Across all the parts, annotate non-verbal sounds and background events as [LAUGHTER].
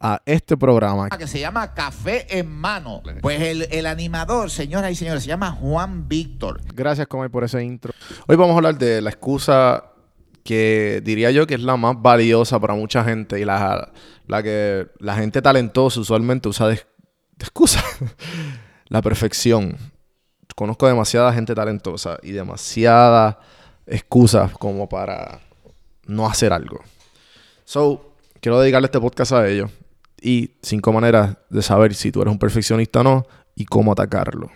a este programa. Que se llama Café en Mano. Pues el, animador, señoras y señores, se llama Juan Víctor. Gracias, Comay, por ese intro. Hoy vamos a hablar de la excusa que diría yo que es la más valiosa para mucha gente y la, la que la gente talentosa usualmente usa de, excusa. [LAUGHS] la perfección. Conozco demasiada gente talentosa y demasiadas excusas como para no hacer algo. So, quiero dedicarle este podcast a ellos y cinco maneras de saber si tú eres un perfeccionista o no y cómo atacarlo.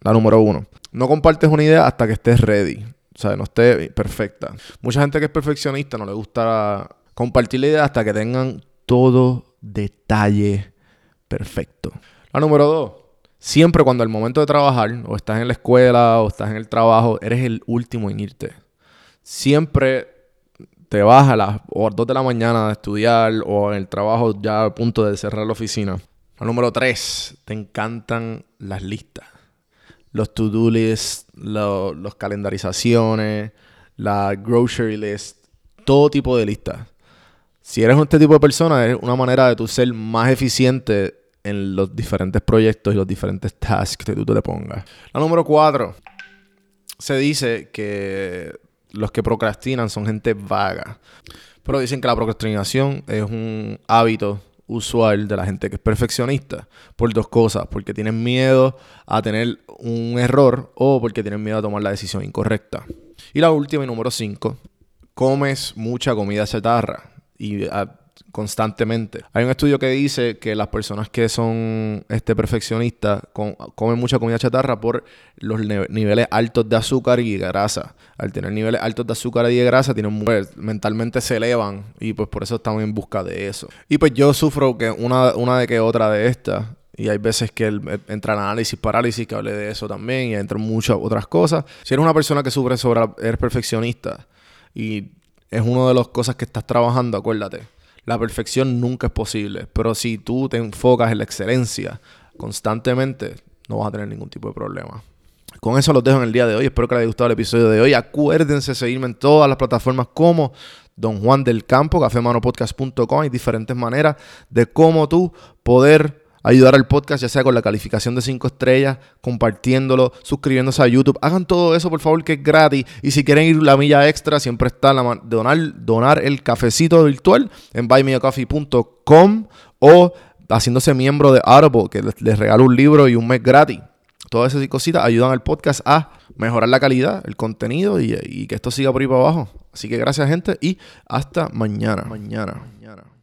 La número uno, no compartes una idea hasta que estés ready. O sea, no esté perfecta. Mucha gente que es perfeccionista no le gusta compartir la idea hasta que tengan todo detalle perfecto. La número dos, siempre cuando al momento de trabajar, o estás en la escuela, o estás en el trabajo, eres el último en irte. Siempre te vas a las 2 de la mañana a estudiar o en el trabajo ya a punto de cerrar la oficina. La número 3, te encantan las listas. Los to-do lists, los calendarizaciones, la grocery list, todo tipo de listas. Si eres este tipo de persona, es una manera de tú ser más eficiente en los diferentes proyectos y los diferentes tasks que tú te pongas. La número 4, se dice que los que procrastinan son gente vaga. Pero dicen que la procrastinación es un hábito usual de la gente que es perfeccionista por dos cosas, porque tienen miedo a tener un error o porque tienen miedo a tomar la decisión incorrecta. Y la última y número cinco, comes mucha comida chatarra y ah, constantemente. Hay un estudio que dice que las personas que son este, perfeccionistas comen mucha comida chatarra por los niveles altos de azúcar y grasa. Al tener niveles altos de azúcar y de grasa, tienen pues, mentalmente se elevan y pues por eso estamos en busca de eso. Y pues yo sufro que una, una de que otra de estas. Y hay veces que entra análisis, parálisis, que hable de eso también, y entran muchas otras cosas. Si eres una persona que sufre sobre, eres perfeccionista y es una de las cosas que estás trabajando, acuérdate la perfección nunca es posible, pero si tú te enfocas en la excelencia constantemente, no vas a tener ningún tipo de problema. Con eso los dejo en el día de hoy. Espero que les haya gustado el episodio de hoy. Acuérdense de seguirme en todas las plataformas como Don Juan del Campo, cafemanopodcast.com. Hay diferentes maneras de cómo tú poder ayudar al podcast, ya sea con la calificación de 5 estrellas, compartiéndolo, suscribiéndose a YouTube. Hagan todo eso, por favor, que es gratis. Y si quieren ir la milla extra, siempre está la donar, donar el cafecito virtual en buymeacoffee.com o haciéndose miembro de Audible, que les, regalo un libro y un mes gratis. Todas esas cositas ayudan al podcast a mejorar la calidad, el contenido y, y que esto siga por ahí para abajo. Así que gracias gente y hasta mañana. Mañana. mañana.